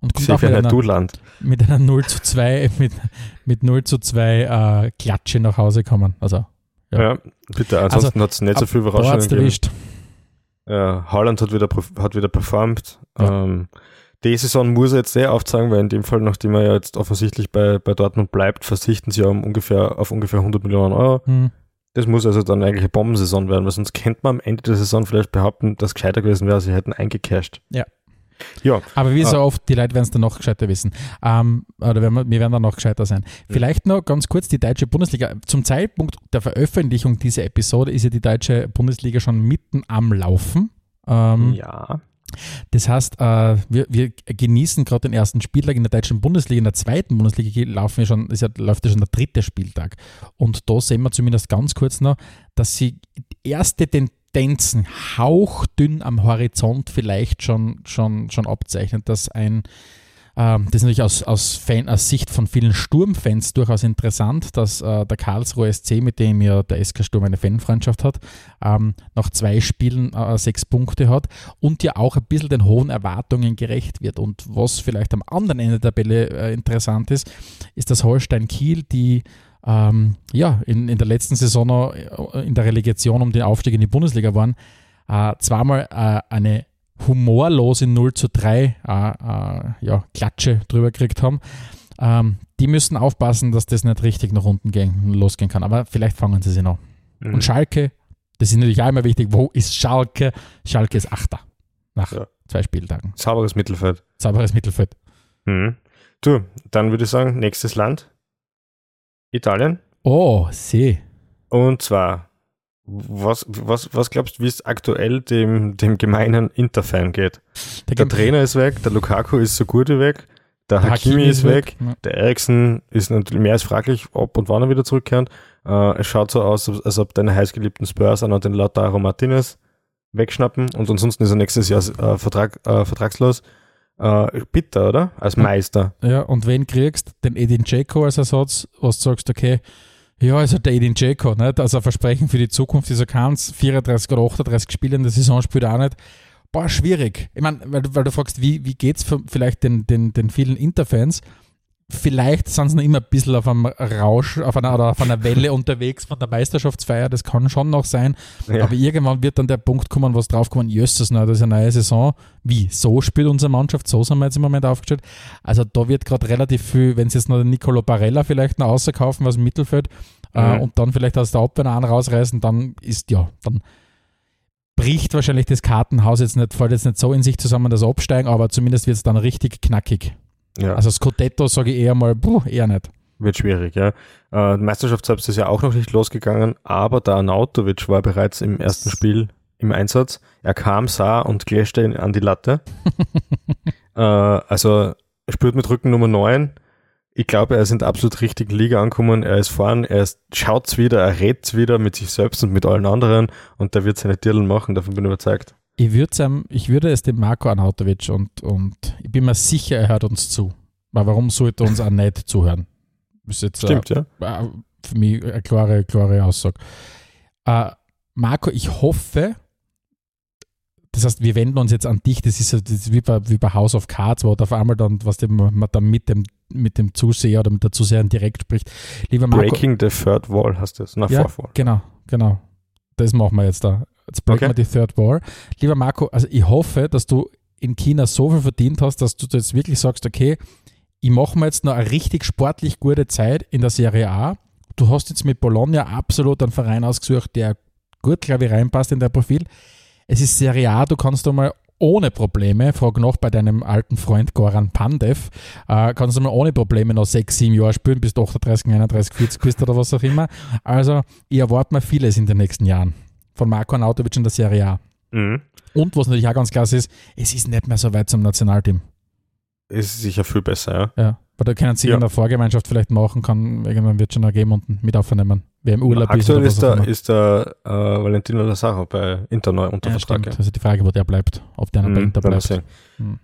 und kommt auch mit einer, mit einer 0 zu 2, mit, mit 0 zu 2 äh, Klatsche nach Hause kommen. Also, ja. ja bitte, ansonsten also, hat es nicht so viel Überraschungen gegeben. Ja, Haaland hat wieder, hat wieder performt. Ja. Ähm, die Saison muss er jetzt sehr aufzeigen, weil in dem Fall, nachdem er ja jetzt offensichtlich bei, bei Dortmund bleibt, verzichten sie um ungefähr, auf ungefähr 100 Millionen Euro. Hm. Das muss also dann eigentlich eine Bombensaison werden, weil sonst könnte man am Ende der Saison vielleicht behaupten, dass es gescheiter gewesen wäre, sie hätten eingecashed. Ja. Ja. Aber wie so ah. oft, die Leute werden es dann noch gescheiter wissen. Ähm, oder wir, wir werden dann noch gescheiter sein. Mhm. Vielleicht noch ganz kurz die deutsche Bundesliga. Zum Zeitpunkt der Veröffentlichung dieser Episode ist ja die deutsche Bundesliga schon mitten am Laufen. Ähm, ja. Das heißt, äh, wir, wir, genießen gerade den ersten Spieltag in der deutschen Bundesliga. In der zweiten Bundesliga laufen wir schon, ist ja, läuft ja schon der dritte Spieltag. Und da sehen wir zumindest ganz kurz noch, dass sie erste Tendenzen hauchdünn am Horizont vielleicht schon, schon, schon abzeichnen, dass ein ähm, das ist natürlich aus, aus, Fan, aus Sicht von vielen Sturmfans durchaus interessant, dass äh, der Karlsruhe SC, mit dem ja der SK Sturm eine Fanfreundschaft hat, ähm, nach zwei Spielen äh, sechs Punkte hat und ja auch ein bisschen den hohen Erwartungen gerecht wird. Und was vielleicht am anderen Ende der Tabelle äh, interessant ist, ist das Holstein Kiel, die ähm, ja, in, in der letzten Saison äh, in der Relegation um den Aufstieg in die Bundesliga waren, äh, zweimal äh, eine humorlose 0 zu 3 äh, äh, ja, Klatsche drüber gekriegt haben. Ähm, die müssen aufpassen, dass das nicht richtig nach unten gehen, losgehen kann. Aber vielleicht fangen sie sich noch. Mhm. Und Schalke, das ist natürlich auch immer wichtig. Wo ist Schalke? Schalke ist Achter nach Ja. zwei Spieltagen. Sauberes Mittelfeld. Sauberes Mittelfeld. Mhm. Du, dann würde ich sagen, nächstes Land. Italien. Oh, See. Und zwar, was, was, was glaubst du, wie es aktuell dem, dem gemeinen Inter-Fan geht? Der, Der Trainer ist weg, der Lukaku ist so gut wie weg, der, der Hakimi, ist weg, Ja. der Eriksen ist natürlich mehr als fraglich, ob und wann er wieder zurückkehrt. Äh, es schaut so aus, als ob deine heißgeliebten Spurs auch noch den Lautaro Martinez wegschnappen und ansonsten ist er nächstes Jahr äh, Vertrag, äh, vertragslos. Äh, bitter, oder? Als. Meister. Ja, und wen kriegst? Den Edin Dzeko als Ersatz, was du sagst, okay, ja, also der Edin Dzeko, nicht? also ein Versprechen für die Zukunft dieser Kans, 34 oder 38 Spiele in der Saison spielt auch nicht. Boah, schwierig. Ich meine, weil, du- weil du fragst, wie, wie geht es vielleicht den, den, den vielen Interfans? Vielleicht sind sie noch immer ein bisschen auf einem Rausch, auf einer, oder auf einer Welle unterwegs von der Meisterschaftsfeier, das kann schon noch sein. Ja. Aber irgendwann wird dann der Punkt kommen, was draufkommen, jösses, na, das ist eine neue Saison. Wie? So spielt unsere Mannschaft, so sind wir jetzt im Moment aufgestellt. Also da wird gerade relativ viel, wenn sie jetzt noch den Nicolo Barella vielleicht noch außerkaufen aus dem Mittelfeld äh, Mhm. und dann vielleicht aus der Abwehr einen rausreißen, dann ist ja, dann bricht wahrscheinlich das Kartenhaus jetzt nicht, fällt jetzt nicht so in sich zusammen, dass absteigen, aber zumindest wird es dann richtig knackig. Ja. Also Scudetto sage ich eher mal, puh, eher nicht. Wird schwierig, ja. Äh, Meisterschaft selbst ist ja auch noch nicht losgegangen, aber der Arnautovic war bereits im ersten Spiel im Einsatz. Er kam, sah und gläschte ihn an die Latte. äh, also er spielt mit Rücken Nummer 9. Ich glaube, er ist in der absolut richtigen Liga angekommen. Er ist vorn, er ist, schaut's wieder, er redt's wieder mit sich selbst und mit allen anderen und der wird seine Dirlen machen, davon bin ich überzeugt. Ich ich würde es dem Marco Arnautovic und, und ich bin mir sicher, er hört uns zu. Weil warum sollte er uns auch nicht zuhören? Ist jetzt Stimmt, ja. Äh, für mich eine klare, klare Aussage. Äh, Marco, ich hoffe, das heißt, wir wenden uns jetzt an dich, das ist, das ist wie, bei, wie bei House of Cards, wo auf einmal dann, was dem, man dann mit dem, mit dem Zuseher oder mit der Zuseherin direkt spricht. Lieber Marco, Breaking the Third Wall heißt das. Na, Ja. Fourth Wall. Genau, genau. Das machen wir jetzt da. Jetzt breaken Okay. wir die Third Wall. Lieber Marco, also ich hoffe, dass du in China so viel verdient hast, dass du jetzt wirklich sagst, okay, ich mache mir jetzt noch eine richtig sportlich gute Zeit in der Serie A. Du hast jetzt mit Bologna absolut einen Verein ausgesucht, der gut, glaube ich, reinpasst in dein Profil. Es ist Serie A, du kannst da mal ohne Probleme, frag noch bei deinem alten Freund Goran Pandev, äh, kannst du mal ohne Probleme noch sechs, sieben Jahre spielen, bis du 38, 39, 40 bist oder was auch immer. Also, ich erwarte mir vieles in den nächsten Jahren von Marco Arnautovic in der Serie A. Mhm. Und was natürlich auch ganz klasse ist, es ist nicht mehr so weit zum Nationalteam. Ist sicher viel besser, ja. Ja. Weil da können sie Ja. in der Vorgemeinschaft vielleicht machen, kann irgendwann wird schon ergeben und mit aufnehmen. Wer im Urlaub ist Aktuell ist der, ist der äh, Valentino Lazaro bei Inter neu unter ja, Vertrag. stimmt. Also die Frage, wo der bleibt, ob der noch bei Mhm, Inter werden wir bleibt. Mhm.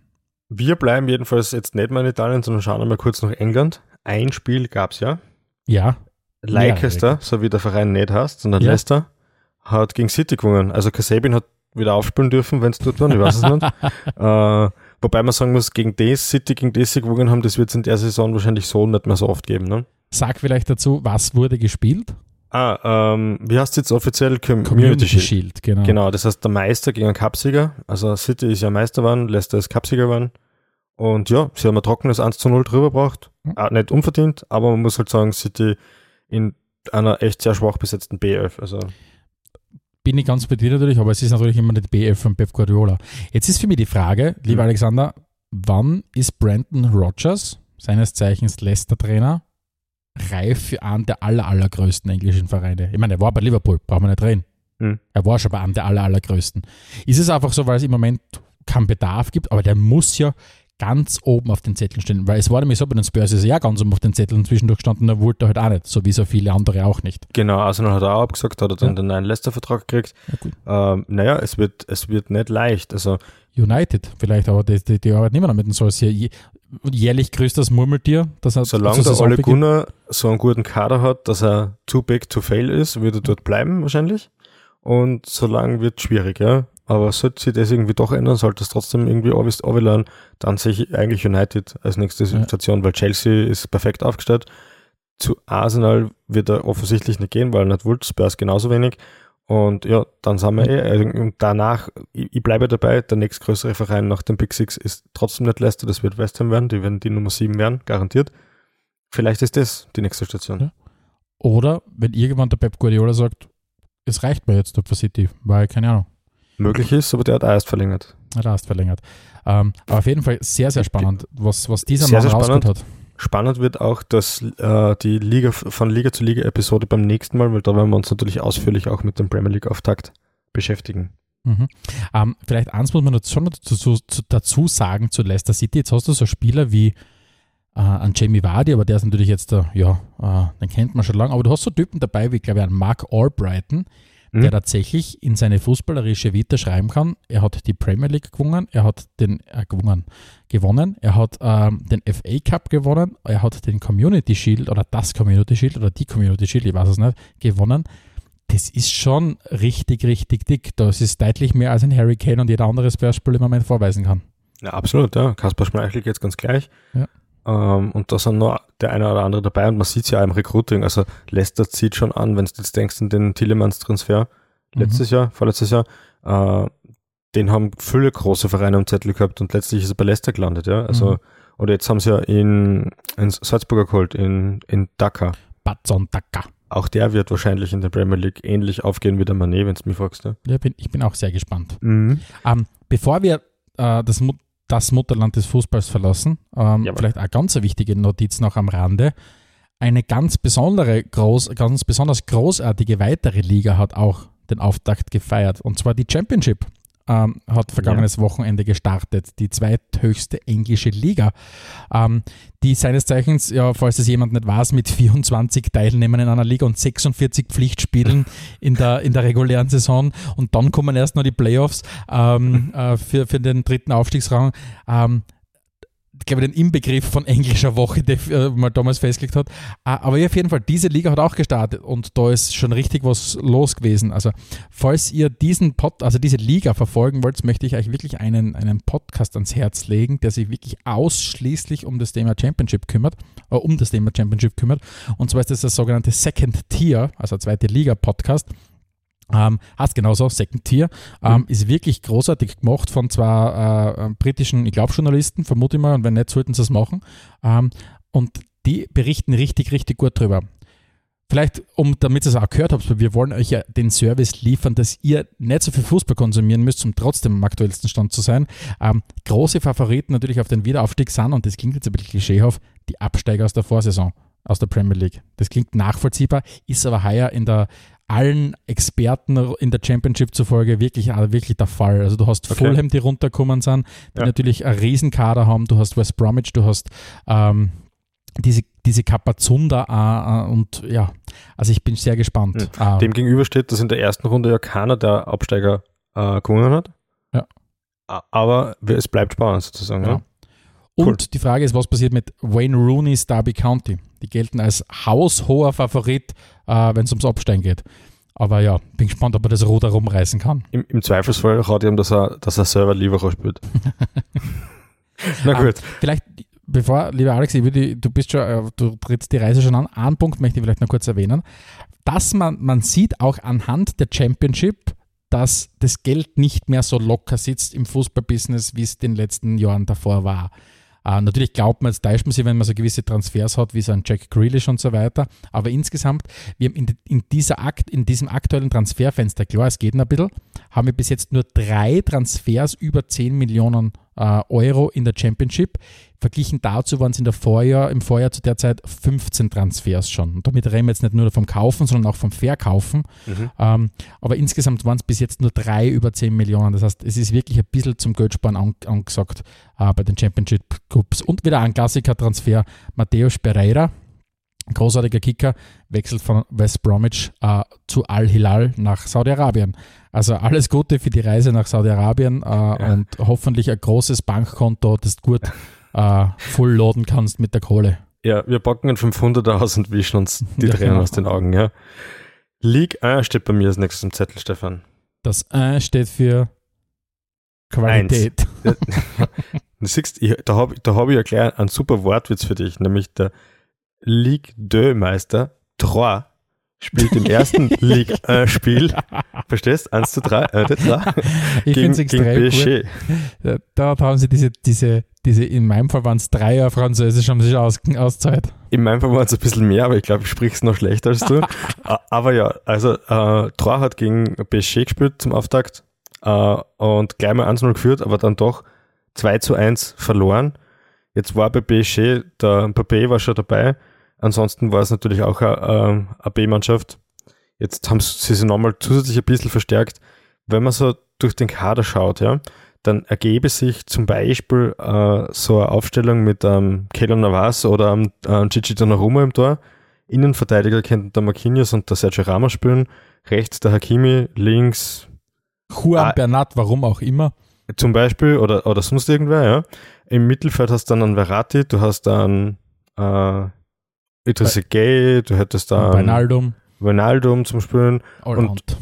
Wir bleiben jedenfalls jetzt nicht mehr in Italien, sondern schauen einmal kurz nach England. Ein Spiel gab es ja. Ja, Leicester, so wie der Verein nicht heißt, sondern Ja. Leicester, hat gegen City gewonnen. Also Kasabin hat wieder aufspielen dürfen, wenn es dort war, ich weiß es nicht. Äh, wobei man sagen muss, gegen das City, gegen das sie gewonnen haben, das wird es in der Saison wahrscheinlich so nicht mehr so oft geben. Ne? Sag vielleicht dazu, was wurde gespielt? Ah, ähm, wie heißt es jetzt offiziell? Com Community Shield, genau. Genau, das heißt der Meister gegen einen Cupsieger. Also City ist ja Meister geworden, Leicester ist Cupsieger geworden. Und ja, sie haben ein trockenes 1 zu 0 drüber gebracht. Mhm. Ah, nicht unverdient, aber man muss halt sagen, City in einer echt sehr schwach besetzten B11. Also Bin ich ganz bei dir natürlich, aber es ist natürlich immer die BF von Pep Guardiola. Jetzt ist für mich die Frage, lieber Mhm. Alexander, wann ist Brandon Rogers, seines Zeichens Leicester-Trainer, reif für einen der aller, allergrößten englischen Vereine? Ich meine, er war bei Liverpool, brauchen wir nicht reden. Mhm. Er war schon bei einem der aller, allergrößten. Ist es einfach so, weil es im Moment keinen Bedarf gibt, aber der muss ja ganz oben auf den Zetteln stehen, weil es war nämlich so, bei den Spurs ist er ja ganz oben auf den Zetteln zwischendurch gestanden, er wollte halt auch nicht, so wie so viele andere auch nicht. genau, Arsenal hat auch abgesagt, hat er dann Ja. den neuen Leicester-Vertrag gekriegt. Ja. Ähm, naja, es wird, es wird nicht leicht. Also United vielleicht, aber die, die, die arbeiten immer noch mit dem Solskjaer. Je- Jährlich grüßt das Murmeltier. Das hat solange der Ole Gunnar so einen guten Kader hat, dass er too big to fail ist, wird er dort bleiben wahrscheinlich. Und solange wird schwierig, ja. Aber sollte sich das irgendwie doch ändern, sollte es trotzdem irgendwie runterladen, dann sehe ich eigentlich United als nächste Ja. Station, weil Chelsea ist perfekt aufgestellt. Zu Arsenal wird er offensichtlich nicht gehen, weil nicht wollte, Spurs genauso wenig. Und ja, dann sind wir eh. also, Und danach, ich, ich bleibe dabei, der nächstgrößere Verein nach dem Big Six ist trotzdem nicht Leicester, das wird West Ham werden, die werden die Nummer 7 werden, garantiert. Vielleicht ist das die nächste Station. Ja. Oder wenn irgendwann der Pep Guardiola sagt, es reicht mir jetzt für City, weil, keine Ahnung. Möglich ist, aber der hat erst verlängert. Er hat erst verlängert. Ähm, aber auf jeden Fall sehr, sehr spannend, was, was dieser Sehr, Mann sehr hat. Spannend wird auch, dass äh, die Liga von Liga zu Liga Episode beim nächsten Mal, weil da werden wir uns natürlich ausführlich auch mit dem Premier League Auftakt beschäftigen. Mhm. Ähm, vielleicht eins muss man dazu, schon dazu, zu- dazu sagen zu Leicester City. Jetzt hast du so Spieler wie äh, an Jamie Vardy, aber der ist natürlich jetzt, äh, ja, äh, den kennt man schon lange. Aber du hast so Typen dabei wie, glaube ich, einen Mark Albrighton, Mhm. der tatsächlich in seine fußballerische Vita schreiben kann. Er hat die Premier League gewonnen, er hat den äh, gewonnen, gewonnen, er hat ähm, den FA Cup gewonnen, er hat den Community Shield oder das Community Shield oder die Community Shield, ich weiß es nicht, gewonnen. Das ist schon richtig, richtig dick. Das ist deutlich mehr als ein Harry Kane und jeder andere Spurs-Spieler im Moment vorweisen kann. Ja, absolut, ja. Kaspar Schmeichel jetzt ganz gleich. Ja. Ähm, und da sind noch der eine oder andere dabei und man sieht es ja auch im Recruiting. Also Leicester zieht schon an, wenn du jetzt denkst an den Tillemans-Transfer letztes Jahr, vorletztes Jahr, äh, den haben viele große Vereine am Zettel gehabt und letztlich ist er bei Leicester gelandet, ja. Also, Mhm. oder jetzt haben sie ja in, in Salzburger geholt, in, in Dakar. Batson Daka. Auch der wird wahrscheinlich in der Premier League ähnlich aufgehen wie der Manet, wenn du mich fragst. Ja. Ja, bin, ich bin auch sehr gespannt. Mhm. Ähm, bevor wir äh, das, Mut das Mutterland des Fußballs verlassen, ähm, vielleicht eine ganz wichtige Notiz noch am Rande. Eine ganz besondere, groß, ganz besonders großartige weitere Liga hat auch den Auftakt gefeiert. Und zwar die Championship ähm, hat vergangenes Wochenende gestartet, die zweithöchste englische Liga, ähm, die seines Zeichens, ja, falls es jemand nicht weiß, mit 24 Teilnehmern in einer Liga und 46 Pflichtspielen in der, in der regulären Saison. Und dann kommen erst noch die Playoffs ähm, äh, für, für den dritten Aufstiegsrang. Ähm, ich glaube, den Inbegriff von englischer Woche, der äh, mal damals festgelegt hat. Ah, Aber auf jeden Fall, diese Liga hat auch gestartet und da ist schon richtig was los gewesen. Also, falls ihr diesen Pod, also diese Liga verfolgen wollt, möchte ich euch wirklich einen, einen Podcast ans Herz legen, der sich wirklich ausschließlich um das Thema Championship kümmert, äh, um das Thema Championship kümmert. Und zwar ist das der sogenannte Second Tier, also zweite Liga-Podcast. Ähm, heißt genauso, Second Tier. Ähm, Mhm. Ist wirklich großartig gemacht von zwei äh, äh, britischen, ich glaube, Journalisten, vermute ich mal, und wenn nicht, sollten sie es machen. Ähm, und die berichten richtig, richtig gut drüber. Vielleicht, um, damit ihr es auch gehört habt, wir wollen euch ja den Service liefern, dass ihr nicht so viel Fußball konsumieren müsst, um trotzdem am aktuellsten Stand zu sein. Ähm, große Favoriten natürlich auf den Wiederaufstieg sind, und das klingt jetzt ein bisschen klischeehaft, die Absteiger aus der Vorsaison, aus der Premier League. Das klingt nachvollziehbar, ist aber heuer in der allen Experten in der Championship zufolge wirklich, äh, wirklich der Fall. Also du hast Okay. Fulham, die runtergekommen sind, die Ja. natürlich einen Riesenkader haben, du hast West Bromwich, du hast ähm, diese, diese Kapazunda äh, äh, und ja, also ich bin sehr gespannt. Äh, Dem gegenüber steht, dass in der ersten Runde ja keiner der Absteiger äh, gewonnen hat. Ja. Aber es bleibt spannend sozusagen. Ja. Ja. Und Cool. die Frage ist, was passiert mit Wayne Rooney's Derby County? Die gelten als haushoher Favorit, äh, wenn es ums Absteigen geht. Aber ja, bin gespannt, ob er das Ruder rumreißen kann. Im, Im Zweifelsfall raut ihm, dass er, dass er selber lieber spielt. Na Ah, gut. Vielleicht, bevor, lieber Alex, ich würde, du bist schon, äh, du trittst die Reise schon an. Einen Punkt möchte ich vielleicht noch kurz erwähnen. Dass man, man sieht auch anhand der Championship, dass das Geld nicht mehr so locker sitzt im Fußballbusiness, wie es in den letzten Jahren davor war. Äh, natürlich glaubt man, jetzt täuscht man sich, wenn man so gewisse Transfers hat, wie so ein Jack Grealish und so weiter. Aber insgesamt, wir haben in, in, dieser Akt, in diesem aktuellen Transferfenster, klar, es geht noch ein bisschen, haben wir bis jetzt nur drei Transfers über 10 Millionen äh, Euro in der Championship. Verglichen dazu waren es in der Vorjahr, im Vorjahr zu der Zeit 15 Transfers schon. Und damit reden wir jetzt nicht nur vom Kaufen, sondern auch vom Verkaufen. Mhm. Ähm, aber insgesamt waren es bis jetzt nur drei über 10 Millionen. Das heißt, es ist wirklich ein bisschen zum Geldsparen an, angesagt äh, bei den Championship Cups. Und wieder ein Klassiker-Transfer, Matthäus Pereira, großartiger Kicker, wechselt von West Bromwich äh, zu Al-Hilal nach Saudi-Arabien. Also alles Gute für die Reise nach Saudi-Arabien äh, und hoffentlich ein großes Bankkonto, das du gut äh, full loaden kannst mit der Kohle. Ja, wir packen einen 500er aus und wischen uns die Ja, Tränen genau. aus den Augen. Ja. League 1 steht bei mir als nächstes im Zettel, Stefan. Das 1 steht für Qualität. Du siehst, ich, da habe da hab ich ja gleich einen super Wortwitz für dich, nämlich der Ligue 2 Meister Trois spielt im ersten Ligue 1 Spiel, verstehst? 1 zu 3, äh, 3 Ich gegen, finde es gegen extrem cool. PSG. Ja, Dort haben sie diese, diese, diese, in meinem Fall waren es drei Jahre Französisch, haben sich aus, auszahlt. In meinem Fall waren es ein bisschen mehr, aber ich glaube, ich sprich's noch schlechter als du. Aber ja, also äh, Troyes hat gegen PSG gespielt zum Auftakt äh, und gleich mal 1-0 geführt, aber dann doch 2 zu 1 verloren. Jetzt war bei PSG, der Mbappé war schon dabei, ansonsten war es natürlich auch eine, eine B-Mannschaft. Jetzt haben sie sich nochmal zusätzlich ein bisschen verstärkt. Wenn man so durch den Kader schaut, ja, dann ergebe sich zum Beispiel äh, so eine Aufstellung mit ähm, Keylor Navas oder ähm, Gigi Donnarumma im Tor. Innenverteidiger könnten der Marquinhos und der Sergio Ramos spielen. Rechts der Hakimi, links Juan Ah. Bernat, warum auch immer. zum Beispiel oder, oder sonst irgendwer, ja. Im Mittelfeld hast du dann einen Verratti, du hast dann äh, Idris Gay, du hättest dann Wijnaldum, Wijnaldum zum Spielen Allround.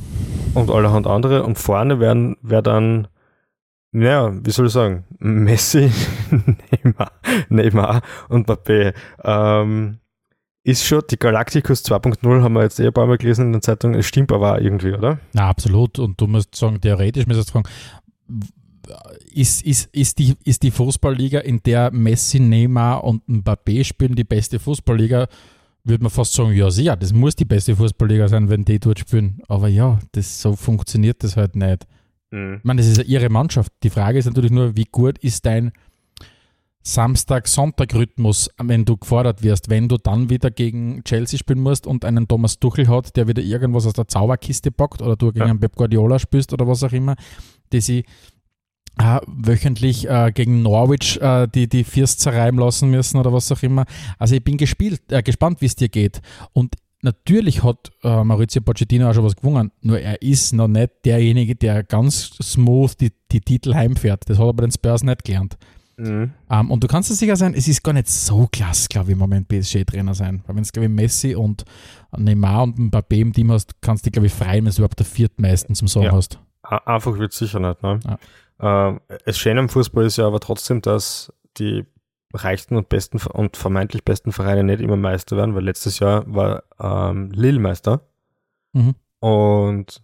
und allerhand andere. Und vorne werden wäre dann, ja, wie soll ich sagen, Messi, Neymar, Neymar und Mbappé. Ähm, ist schon, die Galacticus 2.0 haben wir jetzt eh ein paar Mal gelesen in der Zeitung, es stimmt aber irgendwie, oder? Na, absolut. Und du musst sagen, theoretisch müsstest du fragen, ist, ist, ist, die, ist die Fußballliga, in der Messi, Neymar und Mbappé spielen, die beste Fußballliga? Würde man fast sagen, ja, sicher, das muss die beste Fußballliga sein, wenn die dort spielen. Aber ja, das, so funktioniert das halt nicht. Mhm. Ich meine, das ist ja ihre Mannschaft. Die Frage ist natürlich nur, wie gut ist dein Samstag-Sonntag-Rhythmus, wenn du gefordert wirst, wenn du dann wieder gegen Chelsea spielen musst und einen Thomas Tuchel hat, der wieder irgendwas aus der Zauberkiste packt oder du gegen Ja. einen Pep Guardiola spielst oder was auch immer, die sie äh, wöchentlich äh, gegen Norwich äh, die, die First zerreiben lassen müssen oder was auch immer. Also ich bin gespielt, äh, gespannt, wie es dir geht. Und natürlich hat äh, Maurizio Pochettino auch schon was gewonnen, nur er ist noch nicht derjenige, der ganz smooth die, die Titel heimfährt. Das hat er bei den Spurs nicht gelernt. Mhm. Ähm, und du kannst dir sicher sein, es ist gar nicht so klasse, glaube ich, im Moment PSG-Trainer sein. Weil wenn es, glaube ich, Messi und Neymar und Mbappé im Team hast, kannst du dich, glaube ich, freuen, wenn du überhaupt der viertmeisten zum Sagen Ja. hast. Einfach wird sicher nicht. Ne? Ähm, das Schöne am Fußball ist ja aber trotzdem, dass die reichsten und besten und vermeintlich besten Vereine nicht immer Meister werden, weil letztes Jahr war ähm, Lille Meister. Mhm. Und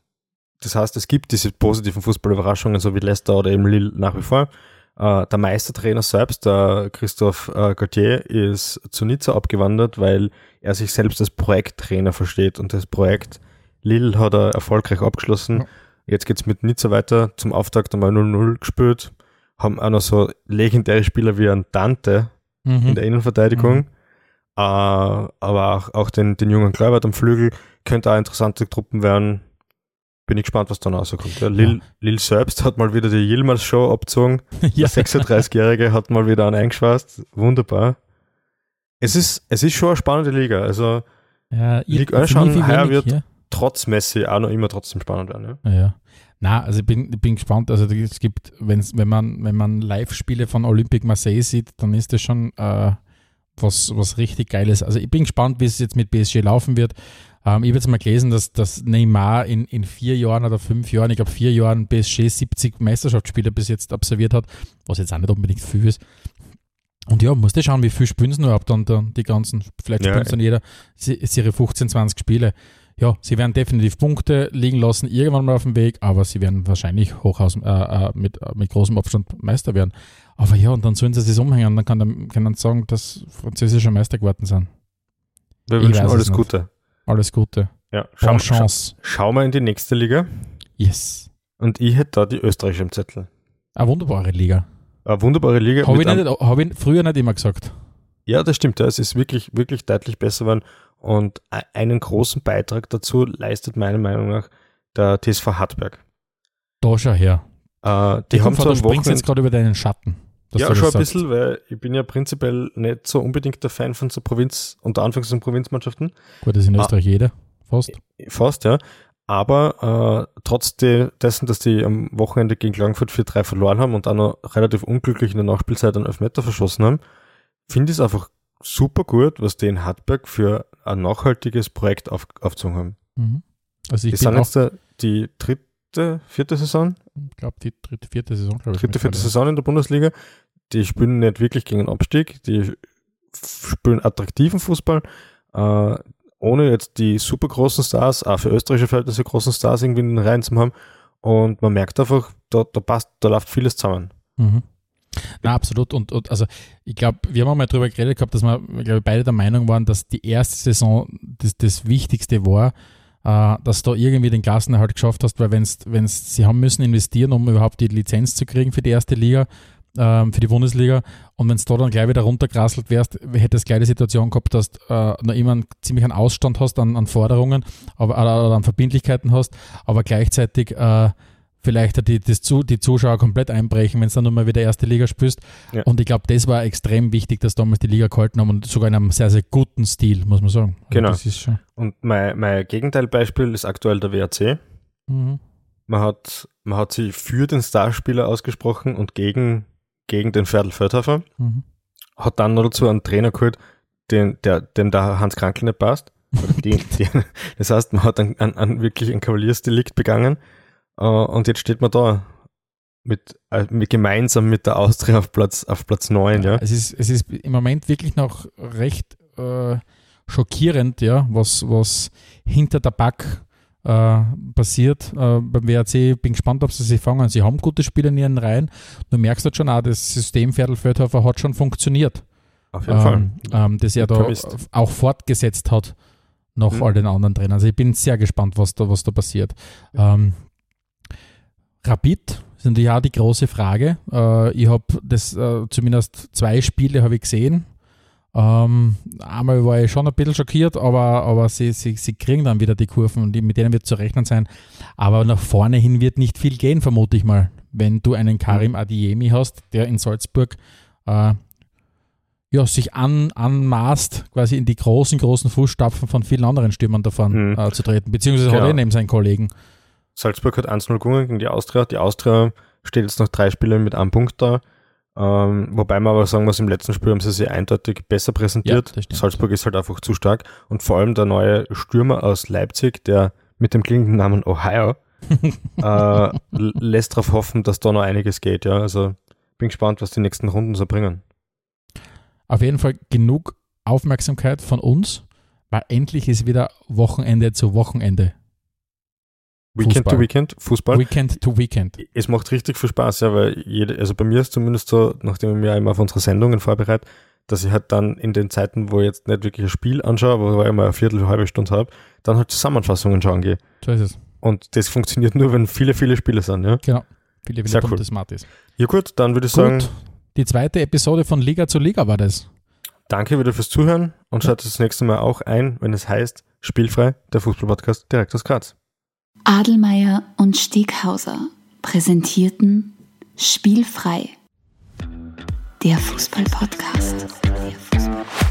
das heißt, es gibt diese positiven Fußballüberraschungen, so wie Leicester oder eben Lille nach wie vor. Äh, der Meistertrainer selbst, der Christoph äh, Gauthier, ist zu Nizza abgewandert, weil er sich selbst als Projekttrainer versteht und das Projekt Lille hat er erfolgreich abgeschlossen. Jetzt geht's mit Nizza weiter. Zum Auftakt einmal 0-0 gespielt. Haben auch noch so legendäre Spieler wie ein Dante in Mhm. der Innenverteidigung. Äh, aber auch, auch den, den jungen Kleibert am Flügel könnte auch interessante Truppen werden. Bin ich gespannt, was dann rauskommt. Ja, Lil, Ja. Lil selbst hat mal wieder die Yilmaz Show abgezogen. ja. Der 36-Jährige hat mal wieder einen eingeschweißt. Wunderbar. Es ist, es ist schon eine spannende Liga. Also ja, ich- Ligue 1 für schauen mich wie heuer wenig, wird- ja. Trotz Messi auch noch immer trotzdem spannend werden. Ja? Ja. Na, also ich bin, ich bin gespannt. Also es gibt, wenn's, wenn man, wenn man Live-Spiele von Olympique Marseille sieht, dann ist das schon äh, was, was richtig Geiles. Also ich bin gespannt, wie es jetzt mit PSG laufen wird. Ähm, ich habe jetzt mal gelesen, dass, dass Neymar in, in vier Jahren oder fünf Jahren, ich glaube vier Jahren PSG 70 Meisterschaftsspiele bis jetzt absolviert hat, was jetzt auch nicht unbedingt viel ist. Und ja, musst du schauen, wie viel spielen sie ab dann, dann die ganzen, vielleicht Ja, spielen sie dann jeder se- ihre 15, 20 Spiele. Ja, sie werden definitiv Punkte liegen lassen, irgendwann mal auf dem Weg, aber sie werden wahrscheinlich hoch aus, äh, äh, mit, äh, mit großem Abstand Meister werden. Aber ja, und dann sollen sie es umhängen, dann kann, dann kann man sagen, dass französische Meister geworden sind. Wir Ich wünschen alles. Gute. Alles Gute. Ja, schau, schau, Chance. schau mal in die nächste Liga. Yes. Und ich hätte da die österreichische im Zettel. Eine wunderbare Liga. Eine wunderbare Liga. Habe ich, nicht, hab ich früher nicht immer gesagt. Ja, das stimmt. Ja. Es ist wirklich, wirklich deutlich besser geworden. Und e- einen großen Beitrag dazu leistet meiner Meinung nach der TSV Hartberg. Da schau her. Äh, die Ich haben hoffe, so du springst jetzt gerade über deinen Schatten. Ja, schon ein bisschen, weil ich bin ja prinzipiell nicht so unbedingt der Fan von so Provinz, unter Anführungszeichen Provinzmannschaften. Gut, das ist in Ah. Österreich jeder. Fast. Fast, ja. Aber äh, trotz de dessen, dass die am Wochenende gegen Klagenfurt 4-3 verloren haben und dann noch relativ unglücklich in der Nachspielzeit einen Elfmeter verschossen haben, finde ich es einfach super gut, was die in Hartberg für ein nachhaltiges Projekt auf, aufgezogen haben. Mhm. Also Die ich sind bin auch, jetzt äh, die dritte, vierte Saison, ich glaube, die dritte, vierte Saison, glaube ich. dritte, vierte mittlerweile. Saison in der Bundesliga. Die spielen nicht wirklich gegen den Abstieg, die spielen attraktiven Fußball, äh, ohne jetzt die super großen Stars, auch für österreichische Verhältnisse großen Stars irgendwie in den Reihen zu haben. Und man merkt einfach, da, da passt, da läuft vieles zusammen. Mhm. Na, absolut. Und, und also ich glaube, wir haben mal darüber geredet gehabt, dass wir, glaube beide der Meinung waren, dass die erste Saison das, das Wichtigste war, äh, dass du da irgendwie den Klassenerhalt geschafft hast, weil wenn's, wenn's, sie haben müssen investieren, um überhaupt die Lizenz zu kriegen für die erste Liga, ähm, für die Bundesliga. Und wenn du da dann gleich wieder runtergerasselt wärst, hättest du gleich die Situation gehabt, dass du äh, noch immer einen, ziemlich einen Ausstand hast an, an Forderungen aber, oder an Verbindlichkeiten hast, aber gleichzeitig äh, vielleicht die, das zu, die Zuschauer komplett einbrechen, wenn es dann nochmal wieder erste Liga spielst. Ja. Und ich glaube, das war extrem wichtig, dass damals die Liga gehalten haben und sogar in einem sehr, sehr guten Stil, muss man sagen. Also genau. und mein, mein Gegenteilbeispiel ist aktuell der WRC. Mhm. Man, hat, man hat sich für den Starspieler ausgesprochen und gegen, gegen den Ferdl Fördhofer. Mhm. Hat dann noch dazu einen Trainer geholt, den, der, dem da Hans Krankel nicht passt. Die, die, das heißt, man hat einen, einen, wirklich ein Kavaliersdelikt begangen und jetzt steht man da mit, äh, mit, gemeinsam mit der Austria auf Platz, auf Platz 9. Ja, ja. Es, ist, es ist im Moment wirklich noch recht äh, schockierend, ja, was, was hinter der Back äh, passiert. Äh, beim WRC bin gespannt, ob sie sich fangen. Sie haben gute Spieler in ihren Reihen. Du merkst halt schon auch, das System Viertel-Feldhofer hat schon funktioniert. Auf jeden ähm, Fall. Ähm, das er da auch fortgesetzt hat nach mhm. all den anderen Trainern. Also ich bin sehr gespannt, was da, was da passiert. Ähm, Rapid sind ja die große Frage. Äh, ich habe das äh, zumindest zwei Spiele habe ich gesehen. Ähm, einmal war ich schon ein bisschen schockiert, aber, aber sie, sie, sie kriegen dann wieder die Kurven und mit denen wird zu rechnen sein. Aber nach vorne hin wird nicht viel gehen, vermute ich mal. Wenn du einen Karim Adiemi hast, der in Salzburg äh, ja, sich an, anmaßt, quasi in die großen, großen Fußstapfen von vielen anderen Stürmern davon mhm. äh, zu treten, beziehungsweise genau. hat er neben seinen Kollegen. Salzburg hat 1-0 gewonnen gegen die Austria. Die Austria steht jetzt nach drei Spielen mit einem Punkt da. Ähm, wobei man aber sagen muss, im letzten Spiel haben sie sich eindeutig besser präsentiert. Ja, Salzburg ist halt einfach zu stark. Und vor allem der neue Stürmer aus Leipzig, der mit dem klingenden Namen Ohio, äh, lässt darauf hoffen, dass da noch einiges geht. Ja, also bin gespannt, was die nächsten Runden so bringen. Auf jeden Fall genug Aufmerksamkeit von uns, weil endlich ist wieder Wochenende zu Wochenende. Weekend Fußball. to Weekend, Fußball. Weekend to Weekend. Es macht richtig viel Spaß, ja, weil jede, also bei mir ist zumindest so, nachdem ich mir immer auf unsere Sendungen vorbereite, dass ich halt dann in den Zeiten, wo ich jetzt nicht wirklich ein Spiel anschaue, wo ich immer eine Viertel, eine halbe Stunde habe, dann halt Zusammenfassungen schauen gehe. So ist es. Und das funktioniert nur, wenn viele, viele Spiele sind, ja? Genau. Viele, viele Sehr cool. smart ist. Ja gut, dann würde ich gut. sagen. Die zweite Episode von Liga zu Liga war das. Danke wieder fürs Zuhören und schaut das nächste Mal auch ein, wenn es heißt Spielfrei, der Fußballpodcast direkt aus Graz. Adelmeier und Steghauser präsentierten Spielfrei, der Fußballpodcast. Fußball